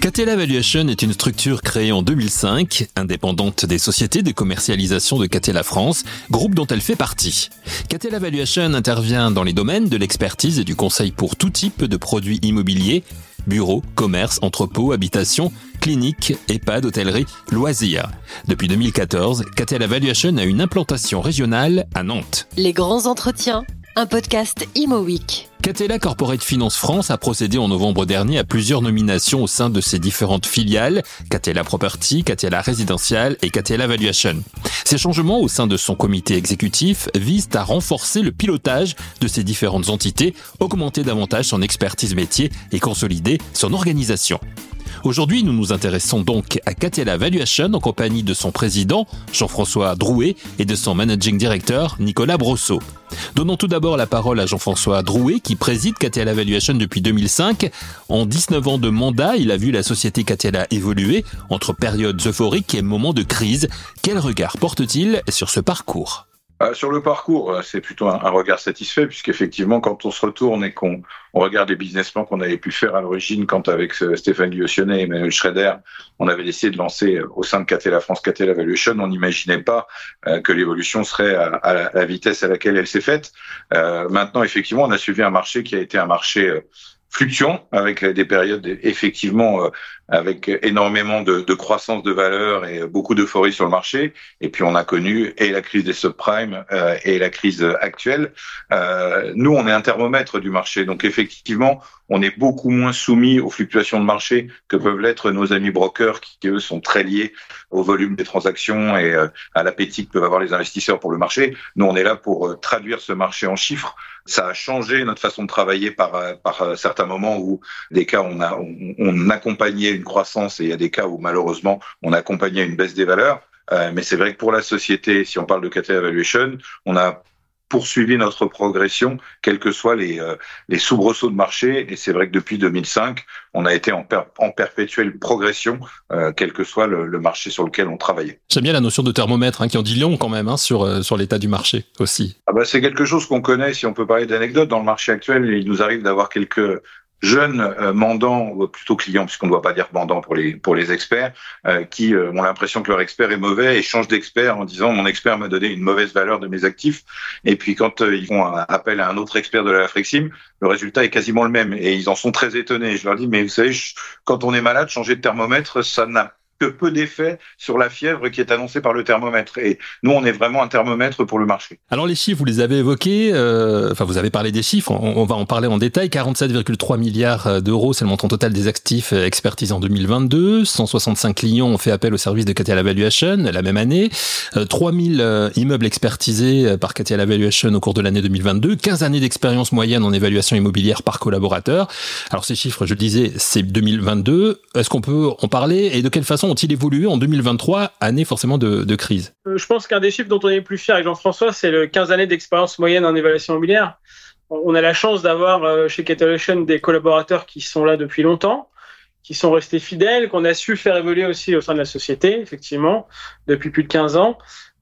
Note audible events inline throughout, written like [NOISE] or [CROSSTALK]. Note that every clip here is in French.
Catella Valuation est une structure créée en 2005, indépendante des sociétés de commercialisation de Catella France, groupe dont elle fait partie. Catella Valuation intervient dans les domaines de l'expertise et du conseil pour tout type de produits immobiliers, bureaux, commerces, entrepôts, habitations, cliniques, EHPAD, hôtellerie, loisirs. Depuis 2014, Catella Valuation a une implantation régionale à Nantes. Les grands entretiens, un podcast Imo Week. Catella Corporate Finance France a procédé en novembre dernier à plusieurs nominations au sein de ses différentes filiales, Catella Property, Catella Residential et Catella Valuation. Ces changements au sein de son comité exécutif visent à renforcer le pilotage de ces différentes entités, augmenter davantage son expertise métier et consolider son organisation. Aujourd'hui, nous nous intéressons donc à Catella Valuation en compagnie de son président, Jean-François Drouet, et de son managing director, Nicolas Brosseau. Donnons tout d'abord la parole à Jean-François Drouet, qui préside Catella Valuation depuis 2005. En 19 ans de mandat, il a vu la société Catella évoluer entre périodes euphoriques et moments de crise. Quel regard porte-t-il sur ce parcours? Euh, sur le parcours, euh, c'est plutôt un, regard satisfait, puisqu'effectivement, quand on se retourne et qu'on regarde les business plans qu'on avait pu faire à l'origine, quand avec euh, Stéphane Guillotionnet et Emmanuel Schrader, on avait décidé de lancer au sein de Catella France Catella Valuation, on n'imaginait pas que l'évolution serait à, la, vitesse à laquelle elle s'est faite. maintenant, effectivement, on a suivi un marché qui a été un marché fluctuant, avec des périodes effectivement euh, avec énormément de, de, croissance de valeur et beaucoup d'euphorie sur le marché. Et puis on a connu et la crise des subprimes euh, et la crise actuelle. Euh, nous, on est un thermomètre du marché, donc effectivement, on est beaucoup moins soumis aux fluctuations de marché que peuvent l'être nos amis brokers, qui eux sont très liés au volume des transactions et euh, à l'appétit que peuvent avoir les investisseurs pour le marché. Nous, on est là pour traduire ce marché en chiffres ça a changé notre façon de travailler par, par certains moments où des cas on a on accompagnait une croissance et il y a des cas où malheureusement on accompagnait une baisse des valeurs. Euh, mais c'est vrai que pour la société, si on parle de Cater Evaluation, on a poursuivi notre progression, quels que soient les, euh, les soubresauts de marché. Et c'est vrai que depuis 2005, on a été en, en perpétuelle progression, euh, quel que soit le, marché sur lequel on travaillait. J'aime bien la notion de thermomètre, hein, qui en dit long quand même hein, sur, euh, sur l'état du marché aussi. Ah bah c'est quelque chose qu'on connaît, si on peut parler d'anecdotes. Dans le marché actuel, il nous arrive d'avoir quelques jeunes euh, mandants, ou plutôt clients, puisqu'on ne doit pas dire mandants pour les experts, euh, qui euh, ont l'impression que leur expert est mauvais et changent d'expert en disant mon expert m'a donné une mauvaise valeur de mes actifs. Et puis quand ils font appel à un autre expert de la Frexim, le résultat est quasiment le même et ils en sont très étonnés. Je leur dis mais vous savez, quand on est malade, changer de thermomètre, ça n'a que peu d'effet sur la fièvre qui est annoncée par le thermomètre. Et nous, on est vraiment un thermomètre pour le marché. Alors les chiffres, vous les avez évoqués, euh, enfin vous avez parlé des chiffres, on, va en parler en détail. 47,3 milliards euh, d'euros, c'est le montant total des actifs euh, expertisés en 2022. 165 clients ont fait appel au service de Capital Valuation la même année. 3000 immeubles expertisés par Capital Valuation au cours de l'année 2022. 15 années d'expérience moyenne en évaluation immobilière par collaborateur. Alors ces chiffres, je le disais, c'est 2022. Est-ce qu'on peut en parler et de quelle façon ont-ils évolué en 2023, année forcément de, crise? Euh, Je pense qu'un des chiffres dont on est plus fier avec Jean-François, c'est le 15 années d'expérience moyenne en évaluation immobilière. On a la chance d'avoir euh, chez Catalation des collaborateurs qui sont là depuis longtemps, qui sont restés fidèles, qu'on a su faire évoluer aussi au sein de la société, effectivement, depuis plus de 15 ans.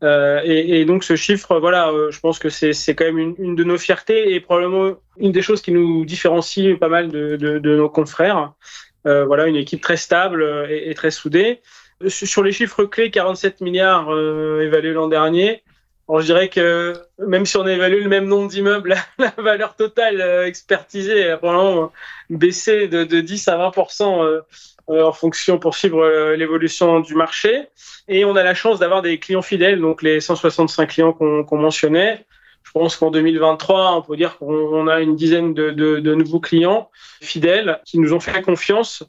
Euh, et, donc ce chiffre, voilà, je pense que c'est quand même une, de nos fiertés et probablement une des choses qui nous différencie pas mal de nos confrères. Euh, voilà, une équipe très stable euh, et, très soudée. Sur les chiffres clés, 47 milliards euh, évalués l'an dernier. je dirais que même si on a évalué le même nombre d'immeubles, [LAUGHS] la, valeur totale expertisée a probablement baissé de, 10 à 20% en fonction pour suivre l'évolution du marché. Et on a la chance d'avoir des clients fidèles, donc les 165 clients qu'on mentionnait, je pense qu'en 2023, on peut dire qu'on a une dizaine de, nouveaux clients fidèles qui nous ont fait confiance.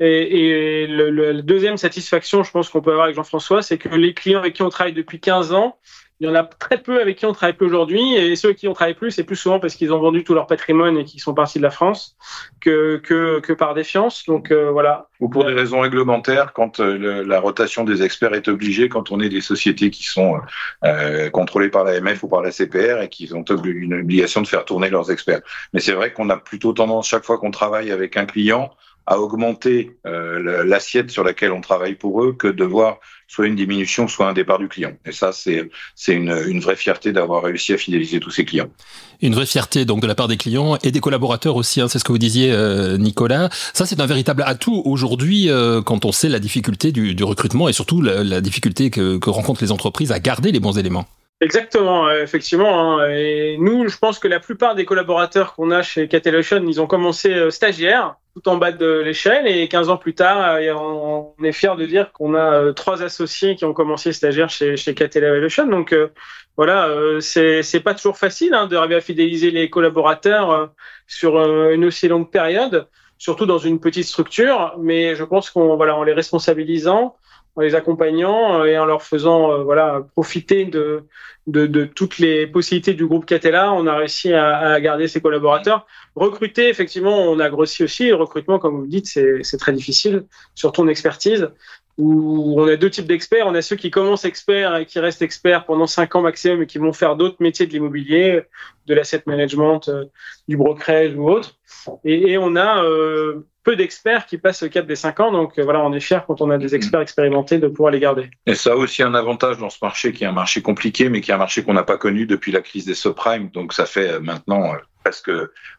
Et, le, la deuxième satisfaction, je pense qu'on peut avoir avec Jean-François, c'est que les clients avec qui on travaille depuis 15 ans, il y en a très peu avec qui on travaille plus aujourd'hui, et ceux qui ont travaillé plus, c'est plus souvent parce qu'ils ont vendu tout leur patrimoine et qu'ils sont partis de la France que que, que par défiance. Donc euh, voilà. Ou pour des raisons réglementaires, quand euh, la rotation des experts est obligée, quand on est des sociétés qui sont euh, contrôlées par l'AMF ou par la CPR et qui ont une obligation de faire tourner leurs experts. Mais c'est vrai qu'on a plutôt tendance chaque fois qu'on travaille avec un client à augmenter euh, l'assiette sur laquelle on travaille pour eux que de voir soit une diminution, soit un départ du client. Et ça, c'est une, une vraie fierté d'avoir réussi à fidéliser tous ces clients. Une vraie fierté donc de la part des clients et des collaborateurs aussi. Hein, c'est ce que vous disiez, euh, Nicolas. Ça, c'est un véritable atout aujourd'hui euh, quand on sait la difficulté du, du recrutement et surtout la, la difficulté que, que rencontrent les entreprises à garder les bons éléments. Exactement, effectivement. Hein. Et nous, je pense que la plupart des collaborateurs qu'on a chez Catelotion, ils ont commencé euh, stagiaires, tout en bas de l'échelle, et 15 ans plus tard, euh, on est fier de dire qu'on a euh, trois associés qui ont commencé stagiaires chez, chez. Donc voilà, c'est c'est pas toujours facile hein, d'arriver à fidéliser les collaborateurs sur une aussi longue période, surtout dans une petite structure. Mais je pense qu'on voilà, en les responsabilisant en les accompagnant euh, et en leur faisant euh, voilà profiter de, de, de, toutes les possibilités du groupe Catella. On a réussi à, à, garder ses collaborateurs. Recruter, effectivement, on a grossi aussi. Le recrutement, comme vous dites, c'est très difficile, surtout en expertise où on a deux types d'experts. On a ceux qui commencent experts et qui restent experts pendant cinq ans maximum et qui vont faire d'autres métiers de l'immobilier, de l'asset management, euh, du brokerage ou autre. Et, et on a euh, peu d'experts qui passent le cap des cinq ans. Donc euh, voilà, on est fier quand on a des experts expérimentés de pouvoir les garder. Et ça a aussi un avantage dans ce marché qui est un marché compliqué, mais qui est un marché qu'on n'a pas connu depuis la crise des subprimes. Donc ça fait maintenant presque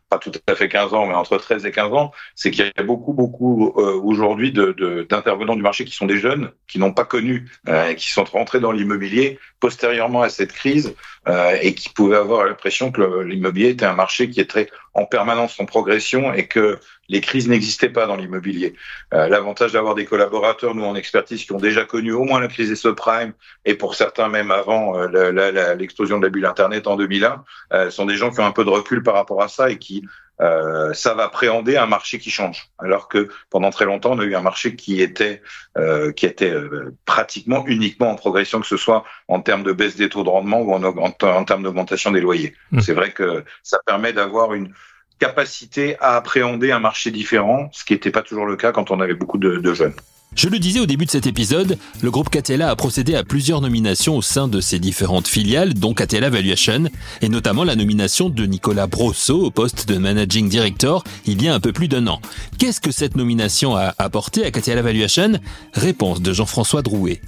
pas tout à fait 15 ans, mais entre 13 et 15 ans, c'est qu'il y a beaucoup, beaucoup euh, aujourd'hui d'intervenants de, du marché qui sont des jeunes, qui n'ont pas connu, euh, qui sont rentrés dans l'immobilier postérieurement à cette crise euh, et qui pouvaient avoir l'impression que l'immobilier était un marché qui était en permanence en progression et que les crises n'existaient pas dans l'immobilier. Euh, L'avantage d'avoir des collaborateurs, nous en expertise, qui ont déjà connu au moins la crise des subprimes et pour certains même avant euh, l'explosion de la bulle Internet en 2001, euh, sont des gens qui ont un peu de recul par rapport à ça et qui euh, savent appréhender un marché qui change. Alors que pendant très longtemps, on a eu un marché qui était euh, qui était euh, pratiquement uniquement en progression, que ce soit en termes de baisse des taux de rendement ou en, en, termes d'augmentation des loyers. Mmh. C'est vrai que ça permet d'avoir une capacité à appréhender un marché différent, ce qui n'était pas toujours le cas quand on avait beaucoup de, de jeunes. Je le disais au début de cet épisode, le groupe Catella a procédé à plusieurs nominations au sein de ses différentes filiales, dont Catella Valuation, et notamment la nomination de Nicolas Brosso au poste de Managing Director il y a un peu plus d'un an. Qu'est-ce que cette nomination a apporté à Catella Valuation? Réponse de Jean-François Drouet.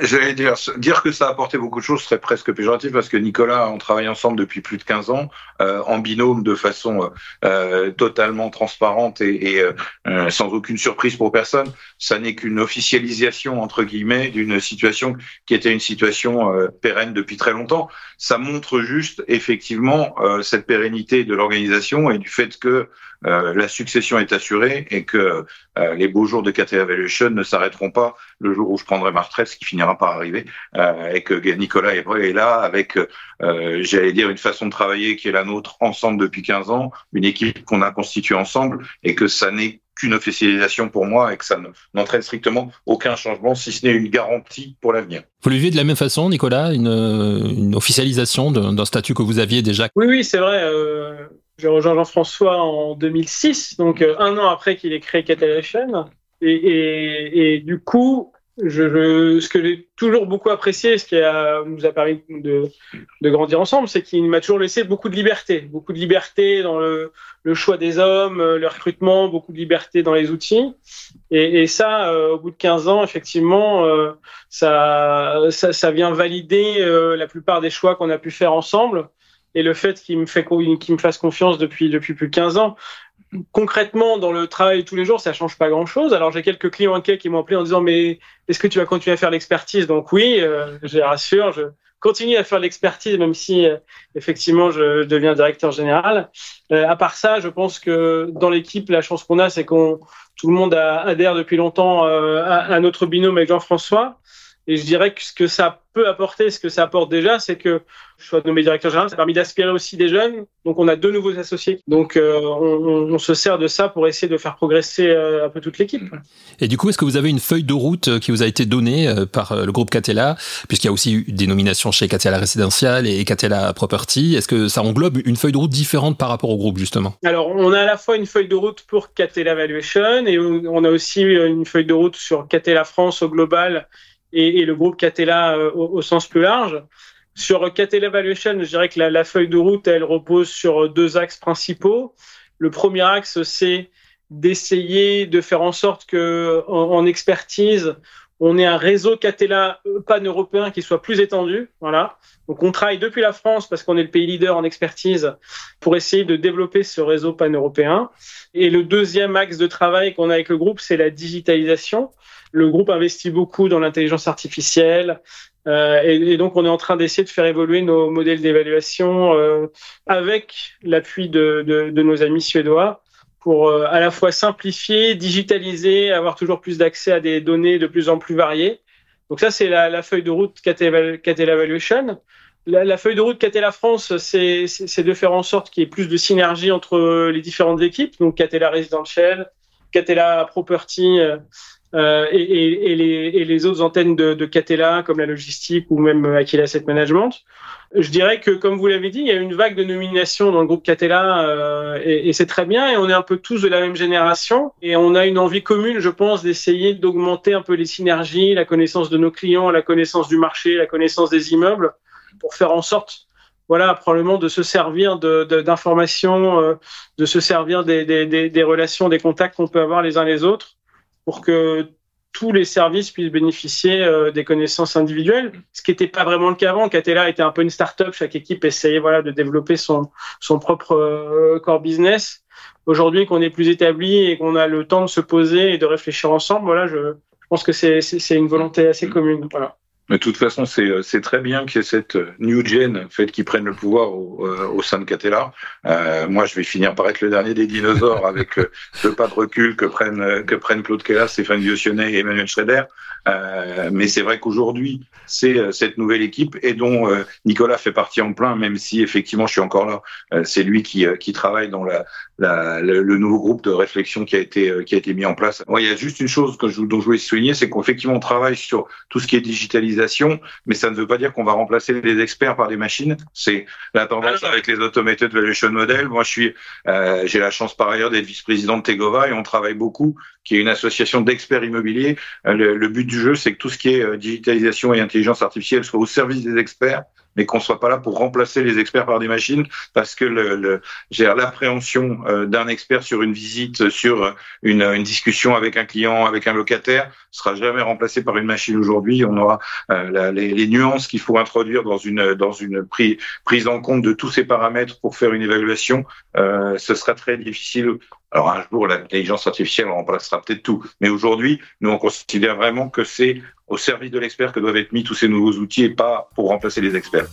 J'allais dire, dire que ça a apporté beaucoup de choses serait presque péjoratif parce que Nicolas, on travaille ensemble depuis plus de 15 ans, euh, en binôme de façon euh, totalement transparente et, euh, sans aucune surprise pour personne. Ça n'est qu'une officialisation, entre guillemets, d'une situation qui était une situation euh, pérenne depuis très longtemps. Ça montre juste, effectivement, euh, cette pérennité de l'organisation et du fait que euh, la succession est assurée et que euh, les beaux jours de KT Evaluation ne s'arrêteront pas le jour où je prendrai ma retraite, ce qui finira par arriver, euh, et que Nicolas est là avec, j'allais dire, une façon de travailler qui est la nôtre ensemble depuis 15 ans, une équipe qu'on a constituée ensemble, et que ça n'est qu'une officialisation pour moi et que ça n'entraîne strictement aucun changement, si ce n'est une garantie pour l'avenir. Vous le vivez de la même façon, Nicolas, une, une officialisation d'un statut que vous aviez déjà? Oui, oui, c'est vrai. Euh, j'ai rejoint Jean-François en 2006, donc euh, un an après qu'il ait créé Catalation. Et, et, et, du coup, je, je, ce que j'ai toujours beaucoup apprécié, ce qui a, nous a permis de, de grandir ensemble, c'est qu'il m'a toujours laissé beaucoup de liberté, beaucoup de liberté dans le, le, choix des hommes, le recrutement, beaucoup de liberté dans les outils. Et, et ça, euh, au bout de 15 ans, effectivement, euh, ça, ça, ça, vient valider euh, la plupart des choix qu'on a pu faire ensemble. Et le fait qu'il me, me fasse confiance depuis, depuis plus de 15 ans, concrètement, dans le travail de tous les jours, ça change pas grand-chose. Alors j'ai quelques clients qui m'ont appelé en disant mais est-ce que tu vas continuer à faire l'expertise? Donc oui, euh, je rassure, je continue à faire l'expertise même si euh, effectivement je, deviens directeur général. Euh, à part ça, je pense que dans l'équipe, la chance qu'on a, c'est qu'on tout le monde a, adhère depuis longtemps euh, à, à, notre binôme avec Jean-François. Et je dirais que ce que ça peut apporter, ce que ça apporte déjà, c'est que je sois nommé directeur général, ça a permis d'aspirer aussi des jeunes. Donc on a deux nouveaux associés. Donc euh, on, on, se sert de ça pour essayer de faire progresser euh, un peu toute l'équipe. Et du coup, est-ce que vous avez une feuille de route euh, qui vous a été donnée par le groupe Catella, puisqu'il y a aussi eu des nominations chez Catella Résidential et Catella Property. Est-ce que ça englobe une feuille de route différente par rapport au groupe justement? Alors on a à la fois une feuille de route pour Catella Valuation et on a aussi une feuille de route sur Catella France au global et, et le groupe Catella au, au sens plus large. Sur Catella Valuation, je dirais que la, la, feuille de route, elle repose sur deux axes principaux. Le premier axe, c'est d'essayer de faire en sorte que en, expertise, on ait un réseau Catella pan-européen qui soit plus étendu. Voilà. Donc on travaille depuis la France parce qu'on est le pays leader en expertise pour essayer de développer ce réseau pan-européen. Et le deuxième axe de travail qu'on a avec le groupe, c'est la digitalisation. Le groupe investit beaucoup dans l'intelligence artificielle, euh, et, donc, on est en train d'essayer de faire évoluer nos modèles d'évaluation euh, avec l'appui de, de, de, nos amis suédois pour euh, à la fois simplifier, digitaliser, avoir toujours plus d'accès à des données de plus en plus variées. Donc ça, c'est la, la, feuille de route Catella Evaluation. La, la, feuille de route Catella France, c'est de faire en sorte qu'il y ait plus de synergie entre les différentes équipes, donc Catella Residential, Catella Property euh, et, et, et, les, et, les, autres antennes de, de Catella, comme la logistique ou même Aquila Asset Management. Je dirais que, comme vous l'avez dit, il y a une vague de nominations dans le groupe Catella euh, et, c'est très bien. Et on est un peu tous de la même génération et on a une envie commune, je pense, d'essayer d'augmenter un peu les synergies, la connaissance de nos clients, la connaissance du marché, la connaissance des immeubles, pour faire en sorte voilà, probablement de se servir d'informations, de, euh, de, se servir des, des, des relations, des contacts qu'on peut avoir les uns les autres pour que tous les services puissent bénéficier euh, des connaissances individuelles, ce qui n'était pas vraiment le cas avant. Catella était un peu une start-up, chaque équipe essayait voilà de développer son son propre euh, core business. Aujourd'hui, qu'on est plus établi et qu'on a le temps de se poser et de réfléchir ensemble, voilà, je, pense que c'est une volonté assez commune. Mais de toute façon, c'est euh, très bien qu'il y ait cette euh, new gen fait qui prenne le pouvoir au, euh, au sein de Catella. Euh, moi, je vais finir par être le dernier des dinosaures [LAUGHS] avec le pas de recul que prennent que prennent Claude Kella, Stéphane Diotionnet et Emmanuel Schroeder. Euh, mais c'est vrai qu'aujourd'hui, c'est cette nouvelle équipe et dont Nicolas fait partie en plein, même si effectivement je suis encore là. c'est lui qui, qui travaille dans la, la, le, nouveau groupe de réflexion qui a été qui a été mis en place. Moi, il y a juste une chose que je, dont je voulais souligner, c'est qu'effectivement on travaille sur tout ce qui est digitalisé mais ça ne veut pas dire qu'on va remplacer les experts par des machines. C'est la tendance avec les automated valuation models. Moi, je suis, euh, j'ai la chance par ailleurs d'être vice-président de Tegova et on travaille beaucoup, qui est une association d'experts immobiliers. Euh, le, le, but du jeu, c'est que tout ce qui est euh, digitalisation et intelligence artificielle soit au service des experts mais qu'on soit pas là pour remplacer les experts par des machines, parce que le, le l'appréhension euh, d'un expert sur une visite, sur une, une, discussion avec un client, avec un locataire, sera jamais remplacé par une machine aujourd'hui. On aura euh, les, les, nuances qu'il faut introduire dans une dans une prise prise en compte de tous ces paramètres pour faire une évaluation. Euh, ce sera très difficile alors un jour, l'intelligence artificielle remplacera peut-être tout. Mais aujourd'hui, nous, on considère vraiment que c'est au service de l'expert que doivent être mis tous ces nouveaux outils et pas pour remplacer les experts.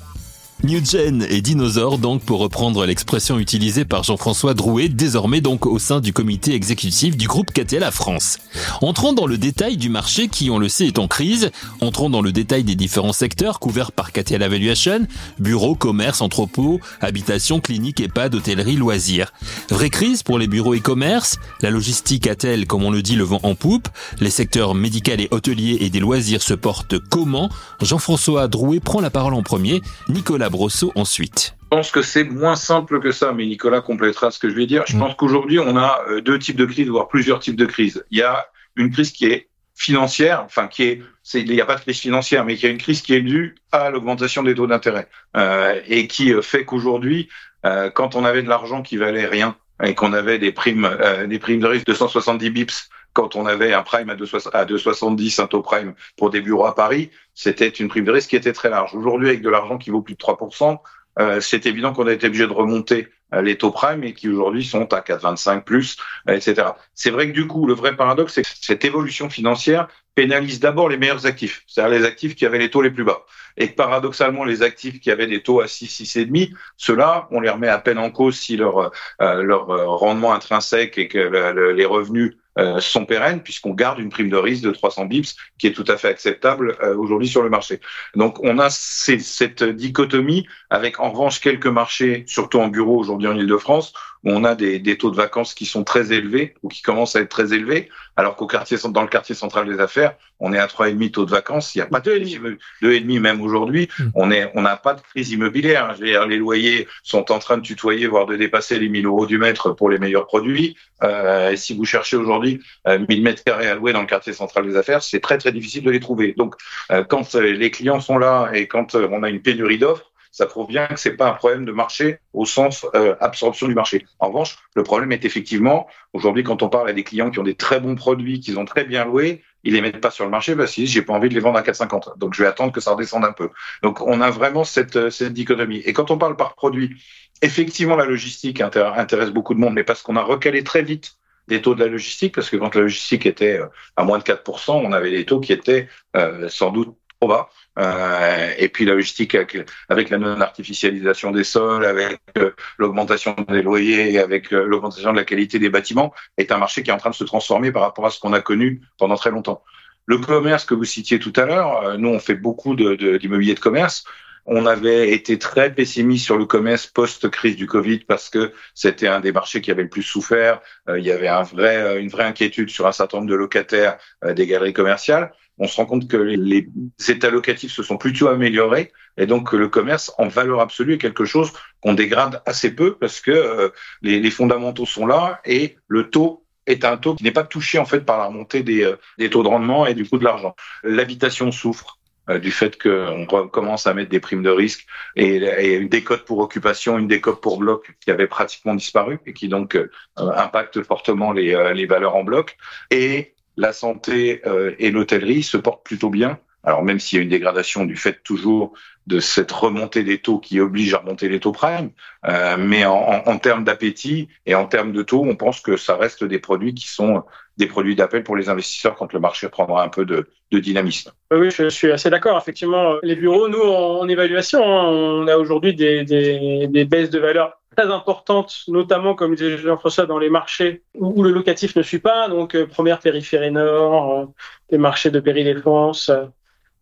Newgen et dinosaure donc pour reprendre l'expression utilisée par Jean-François Drouet, désormais donc au sein du comité exécutif du groupe Catella France. Entrons dans le détail du marché qui, on le sait, est en crise. Entrons dans le détail des différents secteurs couverts par Catella Valuation, bureaux, commerce, entrepôts, habitation, clinique, EHPAD, hôtellerie, loisirs. Vraie crise pour les bureaux et commerces, la logistique a-t-elle, comme on le dit, le vent en poupe, les secteurs médical et hôtelier et des loisirs se portent comment? Jean-François Drouet prend la parole en premier, Nicolas Brosseau ensuite. Je pense que c'est moins simple que ça, mais Nicolas complétera ce que je vais dire. Je mm. pense qu'aujourd'hui, on a euh, deux types de crises, voire plusieurs types de crises. Il y a une crise qui est financière, enfin qui est, il n'y a pas de crise financière, mais qui a une crise qui est due à l'augmentation des taux d'intérêt euh, et qui euh, fait qu'aujourd'hui, euh, quand on avait de l'argent qui valait rien et qu'on avait des primes, euh, des primes de risque de 170 bips quand on avait un prime à 2,70, un taux prime pour des bureaux à Paris, c'était une prime de risque qui était très large. Aujourd'hui, avec de l'argent qui vaut plus de 3%, euh, c'est évident qu'on a été obligé de remonter euh, les taux prime et qui aujourd'hui sont à 4,25 plus, euh, etc. C'est vrai que du coup, le vrai paradoxe, c'est que cette évolution financière pénalise d'abord les meilleurs actifs, c'est-à-dire les actifs qui avaient les taux les plus bas. Et que paradoxalement, les actifs qui avaient des taux à 6, 6,5, ceux-là, on les remet à peine en cause si leur, leur rendement intrinsèque et que les revenus euh, sont pérennes puisqu'on garde une prime de risque de 300 bips qui est tout à fait acceptable euh, aujourd'hui sur le marché. Donc on a cette dichotomie avec en revanche quelques marchés, surtout en bureau aujourd'hui en Ile-de-France, où on a des, des, taux de vacances qui sont très élevés ou qui commencent à être très élevés, alors qu'au quartier dans le quartier central des affaires, on est à trois et demi taux de vacances. Il n'y a pas de deux et demi même aujourd'hui. Hmm. On est, on n'a pas de crise immobilière. Je veux dire, les loyers sont en train de tutoyer, voire de dépasser les 1000 euros du mètre pour les meilleurs produits. Euh, et si vous cherchez aujourd'hui euh, 1000 mètres carrés à louer dans le quartier central des affaires, c'est très très difficile de les trouver. Donc, euh, quand euh, les clients sont là et quand euh, on a une pénurie d'offres ça prouve bien que c'est pas un problème de marché au sens euh, absorption du marché. En revanche, le problème est effectivement aujourd'hui quand on parle à des clients qui ont des très bons produits, qu'ils ont très bien loués, ils les mettent pas sur le marché parce qu'ils disent j'ai pas envie de les vendre à 4,50. Donc je vais attendre que ça redescende un peu. Donc on a vraiment cette, cette dichotomie. Et quand on parle par produit, effectivement la logistique intéresse beaucoup de monde, mais parce qu'on a recalé très vite des taux de la logistique, parce que quand la logistique était euh, à moins de 4%, on avait des taux qui étaient euh, sans doute trop bas. Euh, et puis la logistique avec, la non-artificialisation des sols, avec euh, l'augmentation des loyers, avec euh, l'augmentation de la qualité des bâtiments, est un marché qui est en train de se transformer par rapport à ce qu'on a connu pendant très longtemps. Le commerce que vous citiez tout à l'heure, nous on fait beaucoup d'immobilier de, commerce. On avait été très pessimiste sur le commerce post-crise du Covid parce que c'était un des marchés qui avait le plus souffert. il y avait une vraie inquiétude sur un certain nombre de locataires des galeries commerciales on se rend compte que les, états locatifs se sont plutôt améliorés et donc le commerce en valeur absolue est quelque chose qu'on dégrade assez peu parce que euh, les, fondamentaux sont là et le taux est un taux qui n'est pas touché en fait par la remontée des, euh, taux de rendement et du coût de l'argent. L'habitation souffre euh, du fait qu'on commence à mettre des primes de risque et, et, une décote pour occupation, une décote pour bloc qui avait pratiquement disparu et qui donc impacte fortement les, les valeurs en bloc. Et la santé euh, et l'hôtellerie se portent plutôt bien. Alors même s'il y a une dégradation du fait toujours de cette remontée des taux qui oblige à remonter les taux prime, euh, mais en, en, termes d'appétit et en termes de taux, on pense que ça reste des produits qui sont des produits d'appel pour les investisseurs quand le marché prendra un peu de, de dynamisme. Oui, je suis assez d'accord. Effectivement, les bureaux, nous, en, évaluation, hein, on a aujourd'hui des, des, des baisses de valeur très importante, notamment, comme disait Jean-François, dans les marchés où, le locatif ne suit pas, donc euh, première périphérie nord, euh, des marchés de péridéfense, euh,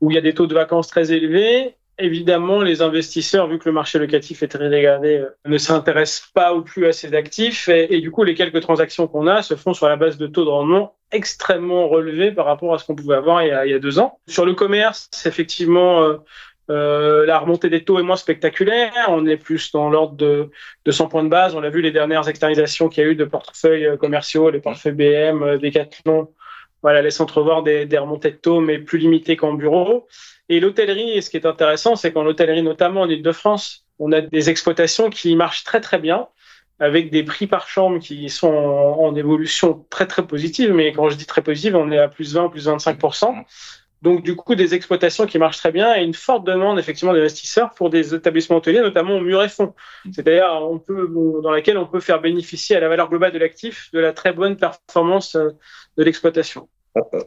où il y a des taux de vacances très élevés. Évidemment, les investisseurs, vu que le marché locatif est très dégradé, ne s'intéressent pas ou plus à ces actifs. Et, du coup, les quelques transactions qu'on a se font sur la base de taux de rendement extrêmement relevés par rapport à ce qu'on pouvait avoir il y, a, il y a, deux ans. Sur le commerce, effectivement, euh, la remontée des taux est moins spectaculaire. On est plus dans l'ordre de, de 100 points de base. On l'a vu les dernières externalisations qu'il y a eu de portefeuilles euh, commerciaux, les portefeuilles BM, euh, Decathlon. Voilà, laisse entrevoir des, des remontées de taux, mais plus limitées qu'en bureau. Et l'hôtellerie, ce qui est intéressant, c'est qu'en hôtellerie, notamment en Ile-de-France, on a des exploitations qui marchent très très bien, avec des prix par chambre qui sont en évolution très très positive. Mais quand je dis très positive, on est à plus 20, plus 25 donc, du coup, des exploitations qui marchent très bien et une forte demande, effectivement, d'investisseurs pour des établissements hôteliers, notamment au mur et fond. C'est-à-dire, on peut, dans laquelle on peut faire bénéficier à la valeur globale de l'actif de la très bonne performance euh, de l'exploitation.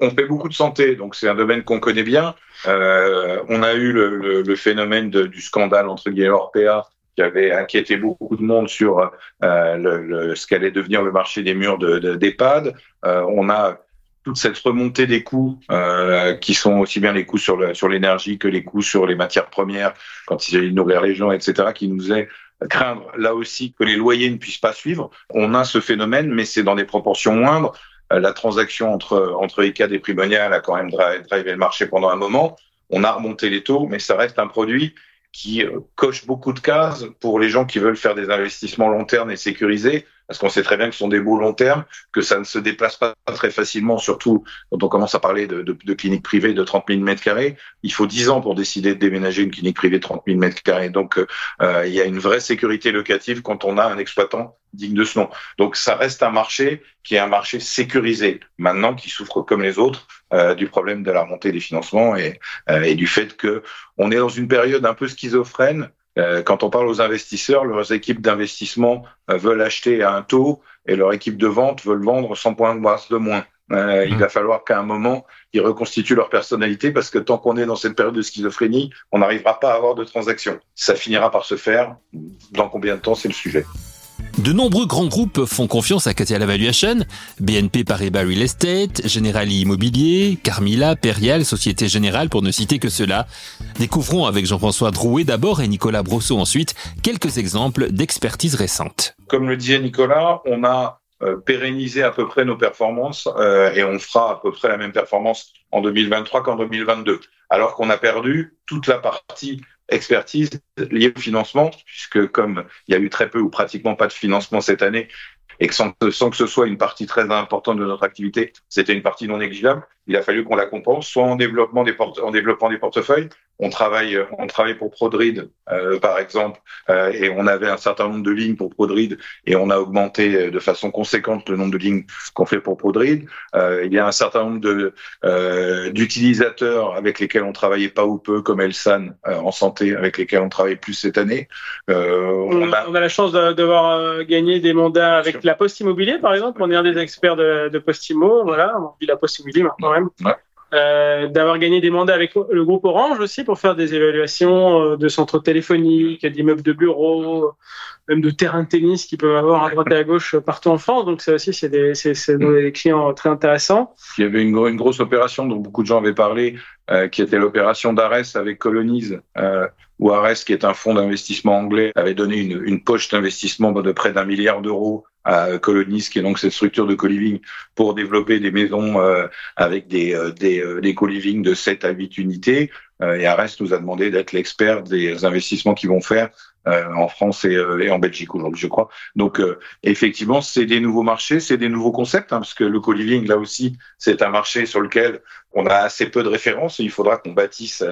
On fait beaucoup de santé, donc c'est un domaine qu'on connaît bien. Euh, on a eu le, le, phénomène de, du scandale entre guillemets Orpea qui avait inquiété beaucoup de monde sur euh, le, ce qu'allait devenir le marché des murs d'EHPAD. De, euh, on a toute cette remontée des coûts, euh, qui sont aussi bien les coûts sur l'énergie que les coûts sur les matières premières, quand il s'agit de nourrir les gens, etc., qui nous est craindre là aussi que les loyers ne puissent pas suivre. On a ce phénomène, mais c'est dans des proportions moindres. Euh, la transaction entre entre ECAD et Primonial a quand même drivé le marché pendant un moment. On a remonté les taux, mais ça reste un produit qui euh, coche beaucoup de cases pour les gens qui veulent faire des investissements long terme et sécurisés parce qu'on sait très bien que ce sont des beaux long terme, que ça ne se déplace pas très facilement, surtout quand on commence à parler de, de, cliniques privées de 30 000 mètres carrés. Il faut 10 ans pour décider de déménager une clinique privée de 30 000 mètres carrés. Donc, euh, il y a une vraie sécurité locative quand on a un exploitant digne de ce nom. Donc, ça reste un marché qui est un marché sécurisé, maintenant qui souffre comme les autres euh, du problème de la montée des financements et, euh, et du fait que on est dans une période un peu schizophrène euh, quand on parle aux investisseurs, leurs équipes d'investissement euh, veulent acheter à un taux et leur équipe de vente veulent vendre 100 points de base de moins. Euh, Il mmh. va falloir qu'à un moment, ils reconstituent leur personnalité parce que tant qu'on est dans cette période de schizophrénie, on n'arrivera pas à avoir de transactions. Ça finira par se faire. Dans combien de temps, c'est le sujet. De nombreux grands groupes font confiance à Capital Valuation, BNP Paribas Real Estate, Generali Immobilier, Carmila, Perial, Société Générale pour ne citer que cela. Découvrons avec Jean-François Drouet d'abord et Nicolas Brosseau ensuite quelques exemples d'expertise récente. Comme le disait Nicolas, on a euh, pérennisé à peu près nos performances euh, et on fera à peu près la même performance en 2023 qu'en 2022, alors qu'on a perdu toute la partie expertise liée au financement, puisque comme il y a eu très peu ou pratiquement pas de financement cette année, et que sans, sans que ce soit une partie très importante de notre activité, c'était une partie non négligeable. Il a fallu qu'on la compense, soit en développement des en développant des portefeuilles. On travaille, on travaille pour Prodrid, euh, par exemple, euh, et on avait un certain nombre de lignes pour Prodrid, et on a augmenté de façon conséquente le nombre de lignes qu'on fait pour Prodrid. Euh, il y a un certain nombre de euh, d'utilisateurs avec lesquels on travaillait pas ou peu, comme Elsan euh, en santé, avec lesquels on travaille plus cette année. On, a... on, a... la chance d'avoir gagné des mandats avec la Poste Immobilier, par exemple. On est un des experts de, de Postimo, voilà, on dit la Poste Immobilier maintenant même. Euh, d'avoir gagné des mandats avec le groupe Orange aussi pour faire des évaluations euh, de centres téléphoniques, d'immeubles de bureaux, même de terrains de tennis qu'ils peuvent avoir à droite et à gauche partout en France. Donc ça aussi, c'est des, des, clients très intéressants. Il y avait une, une, grosse opération dont beaucoup de gens avaient parlé, euh, qui était l'opération d'Ares avec Colonize, euh, où Ares, qui est un fonds d'investissement anglais, avait donné une, une poche d'investissement de près d'un milliard d'euros à Colonis, qui est donc cette structure de co-living pour développer des maisons euh, avec des, euh, des, euh, des co-living de 7 à 8 unités. Et Arès nous a demandé d'être l'expert des investissements qu'ils vont faire en France et, et en Belgique aujourd'hui, je crois. Donc, effectivement, c'est des nouveaux marchés, c'est des nouveaux concepts, hein, parce que le co-living, là aussi, c'est un marché sur lequel on a assez peu de références il faudra qu'on bâtisse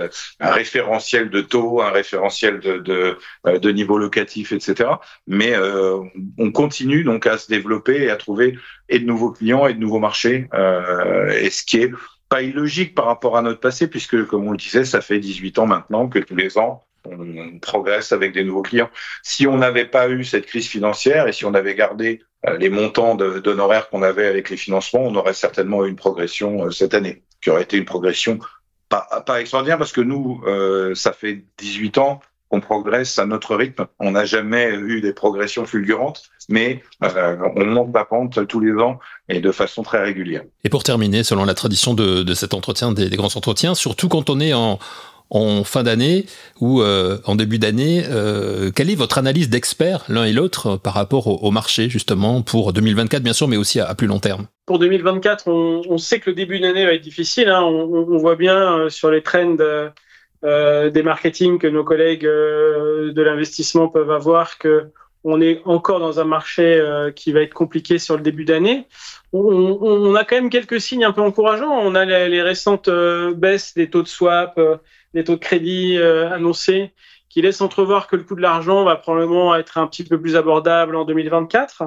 un référentiel de taux, un référentiel de, de, de niveau locatif, etc. Mais on continue donc à se développer et à trouver et de nouveaux clients et de nouveaux marchés. Euh, et ce qui est pas illogique par rapport à notre passé, puisque comme on le disait, ça fait 18 ans maintenant que tous les ans, on progresse avec des nouveaux clients. Si on n'avait pas eu cette crise financière et si on avait gardé euh, les montants d'honoraires qu'on avait avec les financements, on aurait certainement eu une progression euh, cette année, qui aurait été une progression pas, pas extraordinaire parce que nous, euh, ça fait 18 ans on progresse à notre rythme. On n'a jamais eu des progressions fulgurantes, mais euh, on monte la pente tous les ans et de façon très régulière. Et pour terminer, selon la tradition de, cet entretien, des, grands entretiens, surtout quand on est en, fin d'année ou euh, en début d'année, euh, quelle est votre analyse d'experts l'un et l'autre par rapport au, marché justement pour 2024 bien sûr, mais aussi à, plus long terme? Pour 2024, on, sait que le début d'année va être difficile. Hein. On, voit bien sur les trends euh, des marketing que nos collègues euh, de l'investissement peuvent avoir que on est encore dans un marché euh, qui va être compliqué sur le début d'année. On, a quand même quelques signes un peu encourageants. On a les, récentes baisses des taux de swap, des taux de crédit annoncés, qui laissent entrevoir que le coût de l'argent va probablement être un petit peu plus abordable en 2024.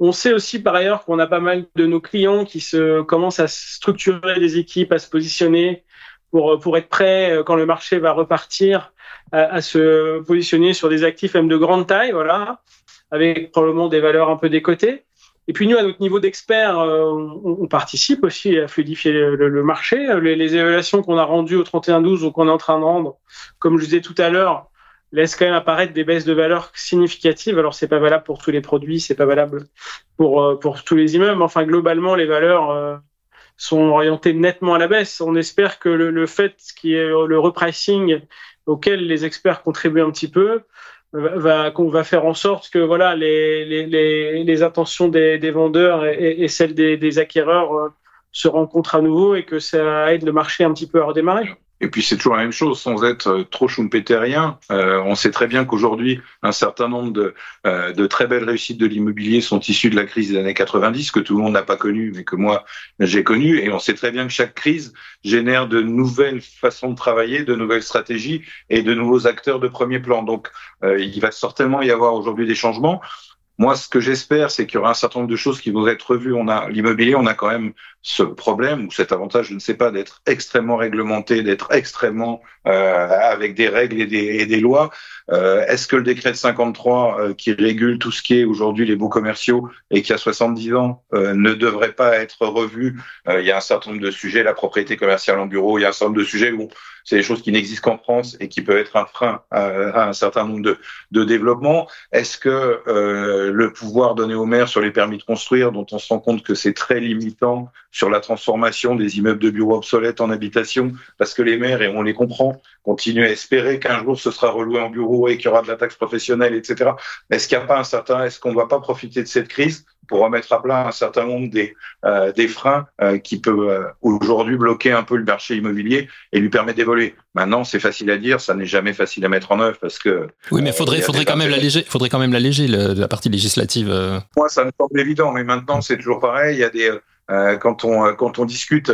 On sait aussi par ailleurs qu'on a pas mal de nos clients qui se commencent à structurer des équipes, à se positionner, pour, pour être prêt euh, quand le marché va repartir à, à, se positionner sur des actifs même de grande taille, voilà, avec probablement des valeurs un peu décotées. Et puis nous, à notre niveau d'expert, euh, on, on, participe aussi à fluidifier le, le marché. Les, les évaluations qu'on a rendues au 31-12 ou qu'on est en train de rendre, comme je disais tout à l'heure, laissent quand même apparaître des baisses de valeur significatives. Alors c'est pas valable pour tous les produits, c'est pas valable pour euh, pour tous les immeubles. Enfin globalement, les valeurs sont orientés nettement à la baisse. On espère que le, fait qui est le repricing auquel les experts contribuent un petit peu va qu'on va faire en sorte que voilà les les, les, des, vendeurs et, et, celles des, des acquéreurs euh, se rencontrent à nouveau et que ça aide le marché un petit peu à redémarrer. Et puis c'est toujours la même chose, sans être euh, trop schumpeterien. Euh, on sait très bien qu'aujourd'hui, un certain nombre de, euh, de très belles réussites de l'immobilier sont issues de la crise des années 90, que tout le monde n'a pas connu, mais que moi j'ai connu. Et on sait très bien que chaque crise génère de nouvelles façons de travailler, de nouvelles stratégies et de nouveaux acteurs de premier plan. Donc euh, il va certainement y avoir aujourd'hui des changements. Moi, ce que j'espère, c'est qu'il y aura un certain nombre de choses qui vont être revues. On a l'immobilier, on a quand même ce problème ou cet avantage, je ne sais pas, d'être extrêmement réglementé, d'être extrêmement euh, avec des règles et des, et des lois. Euh, Est-ce que le décret de 53 euh, qui régule tout ce qui est aujourd'hui les baux commerciaux et qui a 70 ans euh, ne devrait pas être revu? Euh, Il y a un certain nombre de sujets, la propriété commerciale en bureau, il y a un certain nombre de sujets où c'est des choses qui n'existent qu'en France et qui peuvent être un frein à, un certain nombre de, de développements. Est-ce que le pouvoir donné aux maires sur les permis de construire, dont on se rend compte que c'est très limitant sur la transformation des immeubles de bureaux obsolètes en habitation, parce que les maires, et on les comprend, continuent à espérer qu'un jour ce sera reloué en bureau et qu'il y aura de la taxe professionnelle, etc. Est-ce qu'il n'y a pas un certain, est-ce qu'on ne va pas profiter de cette crise pour remettre à plat un certain nombre des, euh, des freins euh, qui peuvent euh, aujourd'hui bloquer un peu le marché immobilier et lui permettre d'évoluer? Maintenant, c'est facile à dire, ça n'est jamais facile à mettre en œuvre parce que. Oui, mais faudrait, faudrait quand, même l'alléger, faudrait quand même l'alléger la partie législative. Moi, ça me semble évident, mais maintenant, c'est toujours pareil. Il y a des quand on quand on discute,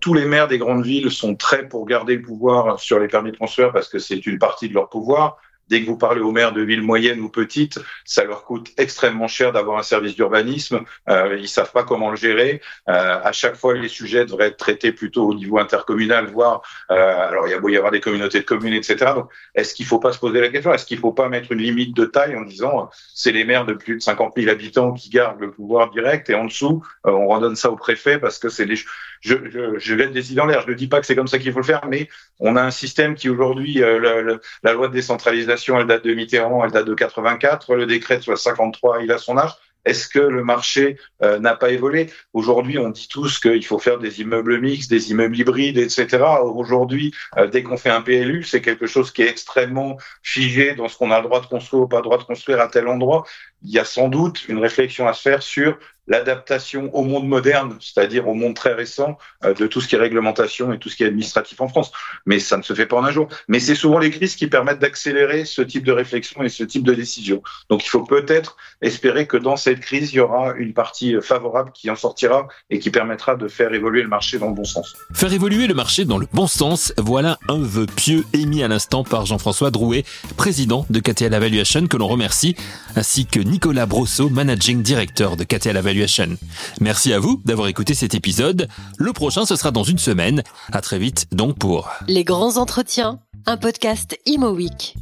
tous les maires des grandes villes sont très pour garder le pouvoir sur les permis de construire parce que c'est une partie de leur pouvoir. Dès que vous parlez aux maires de villes moyennes ou petites, ça leur coûte extrêmement cher d'avoir un service d'urbanisme. Euh, ils savent pas comment le gérer. Euh, à chaque fois, les sujets devraient être traités plutôt au niveau intercommunal, voire euh, alors il y a beau y avoir des communautés de communes, etc. Est-ce qu'il faut pas se poser la question? Est-ce qu'il faut pas mettre une limite de taille en disant c'est les maires de plus de 50 000 habitants qui gardent le pouvoir direct et en dessous euh, on redonne ça au préfet parce que c'est les je, je, je vais des idées en l'air. Je ne dis pas que c'est comme ça qu'il faut le faire, mais on a un système qui aujourd'hui, la loi de décentralisation elle date de Mitterrand, elle date de 84. Le décret de 63, il a son âge. Est-ce que le marché euh, n'a pas évolué? Aujourd'hui, on dit tous qu'il faut faire des immeubles mixtes, des immeubles hybrides, etc. Aujourd'hui, euh, dès qu'on fait un PLU, c'est quelque chose qui est extrêmement figé dans ce qu'on a le droit de construire ou pas le droit de construire à tel endroit. Il y a sans doute une réflexion à se faire sur l'adaptation au monde moderne, c'est-à-dire au monde très récent euh, de tout ce qui est réglementation et tout ce qui est administratif en France. Mais ça ne se fait pas en un jour. Mais c'est souvent les crises qui permettent d'accélérer ce type de réflexion et ce type de décision. Donc il faut peut-être espérer que dans cette crise, il y aura une partie favorable qui en sortira et qui permettra de faire évoluer le marché dans le bon sens. Faire évoluer le marché dans le bon sens, voilà un vœu pieux émis à l'instant par Jean-François Drouet, président de KTL Evaluation, que l'on remercie, ainsi que Nicolas Brosseau, managing director de KTL Merci à vous d'avoir écouté cet épisode. Le prochain, ce sera dans une semaine. À très vite donc pour Les grands entretiens, un podcast Imo Week.